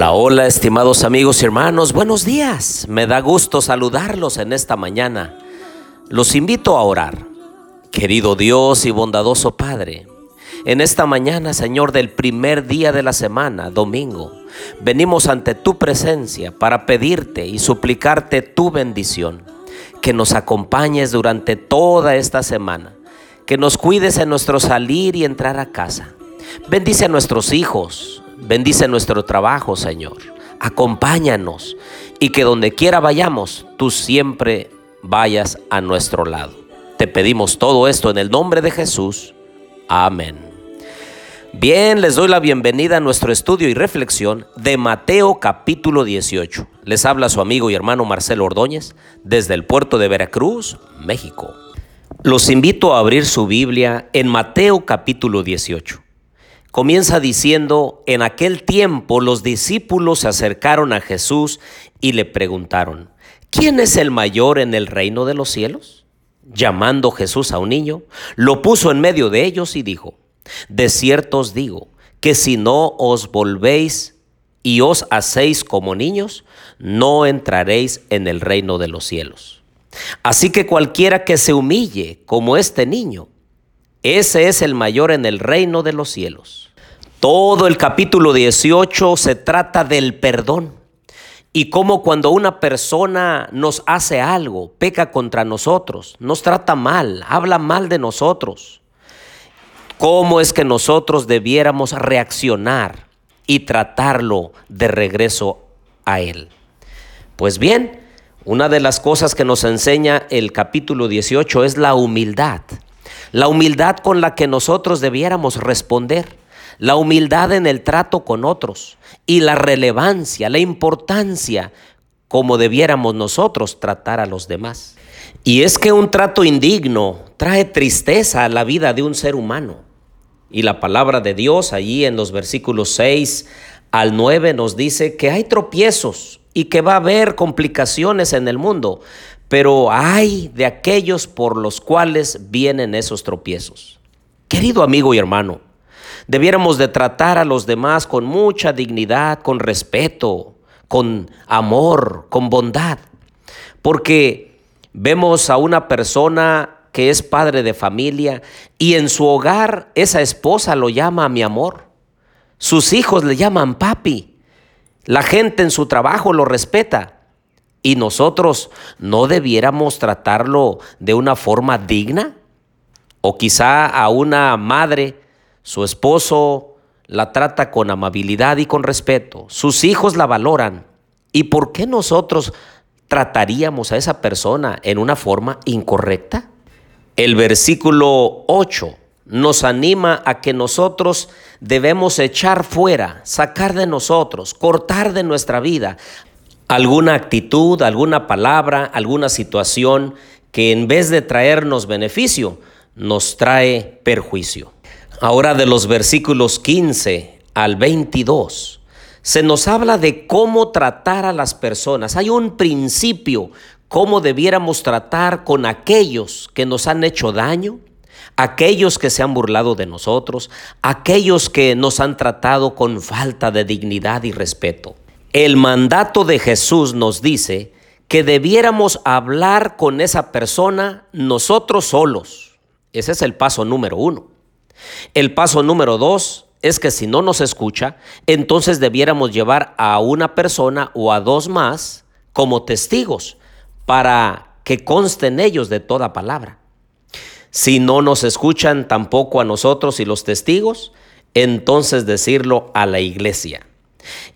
Hola, hola, estimados amigos y hermanos, buenos días. Me da gusto saludarlos en esta mañana. Los invito a orar. Querido Dios y bondadoso Padre, en esta mañana, Señor, del primer día de la semana, domingo, venimos ante tu presencia para pedirte y suplicarte tu bendición, que nos acompañes durante toda esta semana, que nos cuides en nuestro salir y entrar a casa. Bendice a nuestros hijos, bendice nuestro trabajo, Señor. Acompáñanos y que donde quiera vayamos, tú siempre vayas a nuestro lado. Te pedimos todo esto en el nombre de Jesús. Amén. Bien, les doy la bienvenida a nuestro estudio y reflexión de Mateo capítulo 18. Les habla su amigo y hermano Marcelo Ordóñez desde el puerto de Veracruz, México. Los invito a abrir su Biblia en Mateo capítulo 18. Comienza diciendo, en aquel tiempo los discípulos se acercaron a Jesús y le preguntaron, ¿quién es el mayor en el reino de los cielos? Llamando Jesús a un niño, lo puso en medio de ellos y dijo, de cierto os digo que si no os volvéis y os hacéis como niños, no entraréis en el reino de los cielos. Así que cualquiera que se humille como este niño, ese es el mayor en el reino de los cielos. Todo el capítulo 18 se trata del perdón y cómo cuando una persona nos hace algo, peca contra nosotros, nos trata mal, habla mal de nosotros, cómo es que nosotros debiéramos reaccionar y tratarlo de regreso a Él. Pues bien, una de las cosas que nos enseña el capítulo 18 es la humildad. La humildad con la que nosotros debiéramos responder. La humildad en el trato con otros. Y la relevancia, la importancia como debiéramos nosotros tratar a los demás. Y es que un trato indigno trae tristeza a la vida de un ser humano. Y la palabra de Dios allí en los versículos 6 al 9 nos dice que hay tropiezos y que va a haber complicaciones en el mundo, pero hay de aquellos por los cuales vienen esos tropiezos. Querido amigo y hermano, debiéramos de tratar a los demás con mucha dignidad, con respeto, con amor, con bondad, porque vemos a una persona que es padre de familia y en su hogar esa esposa lo llama mi amor. Sus hijos le llaman papi. La gente en su trabajo lo respeta. ¿Y nosotros no debiéramos tratarlo de una forma digna? O quizá a una madre, su esposo la trata con amabilidad y con respeto. Sus hijos la valoran. ¿Y por qué nosotros trataríamos a esa persona en una forma incorrecta? El versículo 8 nos anima a que nosotros debemos echar fuera, sacar de nosotros, cortar de nuestra vida alguna actitud, alguna palabra, alguna situación que en vez de traernos beneficio, nos trae perjuicio. Ahora de los versículos 15 al 22, se nos habla de cómo tratar a las personas. Hay un principio cómo debiéramos tratar con aquellos que nos han hecho daño, aquellos que se han burlado de nosotros, aquellos que nos han tratado con falta de dignidad y respeto. El mandato de Jesús nos dice que debiéramos hablar con esa persona nosotros solos. Ese es el paso número uno. El paso número dos es que si no nos escucha, entonces debiéramos llevar a una persona o a dos más como testigos para que consten ellos de toda palabra. Si no nos escuchan tampoco a nosotros y los testigos, entonces decirlo a la iglesia.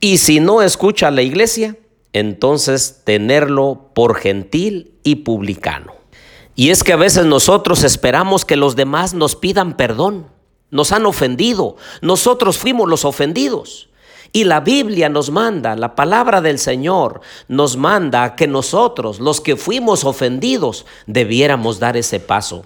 Y si no escucha a la iglesia, entonces tenerlo por gentil y publicano. Y es que a veces nosotros esperamos que los demás nos pidan perdón. Nos han ofendido. Nosotros fuimos los ofendidos. Y la Biblia nos manda, la palabra del Señor nos manda que nosotros, los que fuimos ofendidos, debiéramos dar ese paso.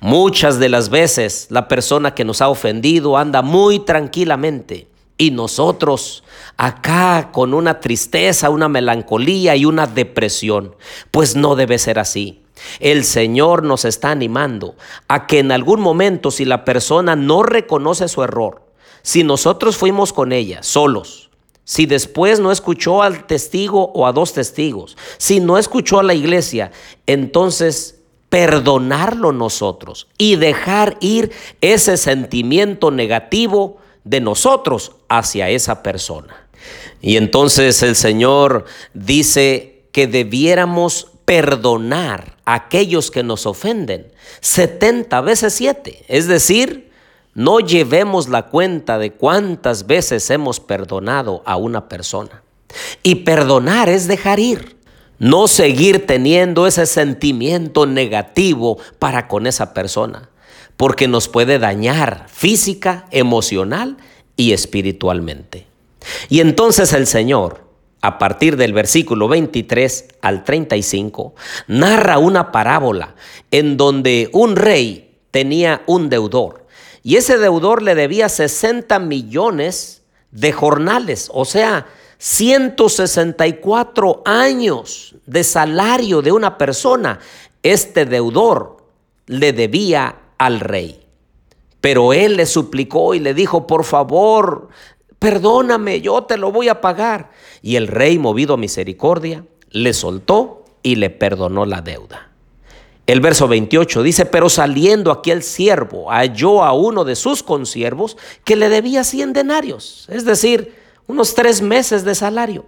Muchas de las veces la persona que nos ha ofendido anda muy tranquilamente y nosotros acá con una tristeza, una melancolía y una depresión. Pues no debe ser así. El Señor nos está animando a que en algún momento si la persona no reconoce su error, si nosotros fuimos con ella solos, Si después no escuchó al testigo o a dos testigos, si no escuchó a la iglesia, entonces perdonarlo nosotros y dejar ir ese sentimiento negativo de nosotros hacia esa persona. Y entonces el Señor dice que debiéramos perdonar a aquellos que nos ofenden 70 veces 7, es decir, no llevemos la cuenta de cuántas veces hemos perdonado a una persona. Y perdonar es dejar ir, no seguir teniendo ese sentimiento negativo para con esa persona, porque nos puede dañar física, emocional y espiritualmente. Y entonces el Señor, a partir del versículo 23 al 35, narra una parábola en donde un rey tenía un deudor y ese deudor le debía 60 millones de jornales, o sea, 164 años de salario de una persona. Este deudor le debía al rey. Pero él le suplicó y le dijo, por favor, perdóname, yo te lo voy a pagar. Y el rey, movido a misericordia, le soltó y le perdonó la deuda. El verso 28 dice, pero saliendo aquel siervo halló a uno de sus consiervos que le debía 100 denarios, es decir, unos tres meses de salario.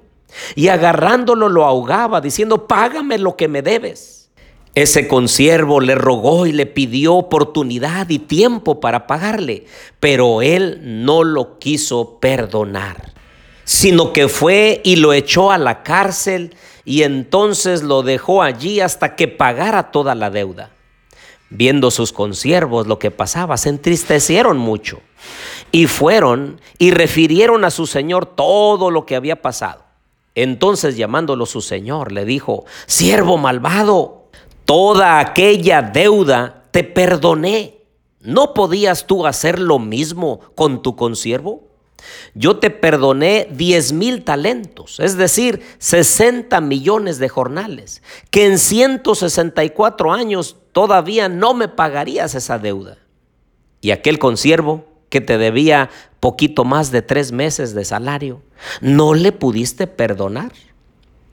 Y agarrándolo lo ahogaba, diciendo, págame lo que me debes. Ese consiervo le rogó y le pidió oportunidad y tiempo para pagarle, pero él no lo quiso perdonar, sino que fue y lo echó a la cárcel y entonces lo dejó allí hasta que pagara toda la deuda. Viendo sus consiervos lo que pasaba, se entristecieron mucho y fueron y refirieron a su señor todo lo que había pasado. Entonces llamándolo su señor, le dijo, siervo malvado, toda aquella deuda te perdoné. ¿No podías tú hacer lo mismo con tu consiervo? Yo te perdoné 10 mil talentos, es decir, 60 millones de jornales, que en 164 años todavía no me pagarías esa deuda. Y aquel consiervo que te debía poquito más de tres meses de salario, ¿no le pudiste perdonar?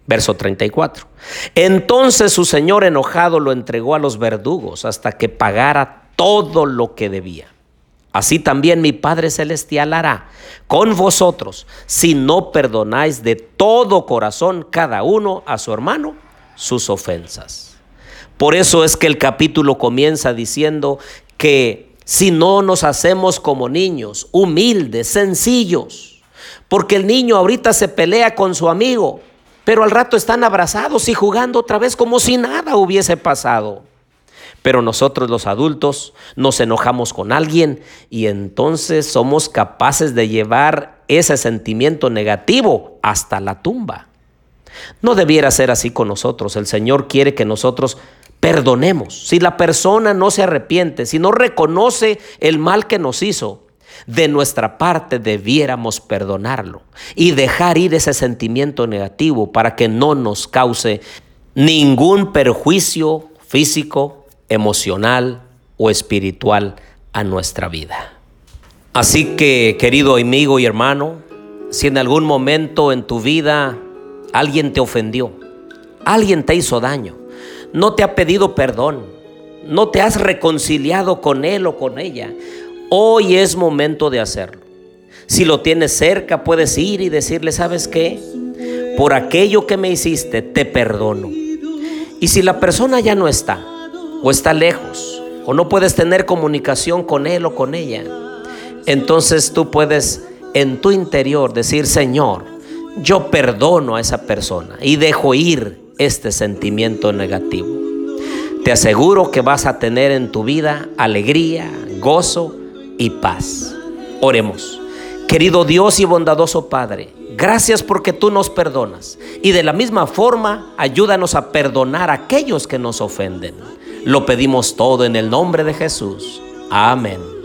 Verso 34. Entonces su señor enojado lo entregó a los verdugos hasta que pagara todo lo que debía. Así también mi Padre Celestial hará con vosotros si no perdonáis de todo corazón cada uno a su hermano sus ofensas. Por eso es que el capítulo comienza diciendo que si no nos hacemos como niños, humildes, sencillos, porque el niño ahorita se pelea con su amigo, pero al rato están abrazados y jugando otra vez como si nada hubiese pasado. Pero nosotros los adultos nos enojamos con alguien y entonces somos capaces de llevar ese sentimiento negativo hasta la tumba. No debiera ser así con nosotros. El Señor quiere que nosotros perdonemos. Si la persona no se arrepiente, si no reconoce el mal que nos hizo, de nuestra parte debiéramos perdonarlo y dejar ir ese sentimiento negativo para que no nos cause ningún perjuicio físico, emocional o espiritual a nuestra vida. Así que, querido amigo y hermano, si en algún momento en tu vida alguien te ofendió, alguien te hizo daño, no te ha pedido perdón, no te has reconciliado con él o con ella, hoy es momento de hacerlo. Si lo tienes cerca, puedes ir y decirle, ¿sabes qué? Por aquello que me hiciste, te perdono. Y si la persona ya no está, o está lejos o no puedes tener comunicación con él o con ella, entonces tú puedes en tu interior decir, Señor, yo perdono a esa persona y dejo ir este sentimiento negativo. Te aseguro que vas a tener en tu vida alegría, gozo y paz. Oremos. Querido Dios y bondadoso Padre, gracias porque tú nos perdonas y de la misma forma ayúdanos a perdonar a aquellos que nos ofenden. Lo pedimos todo en el nombre de Jesús. Amén.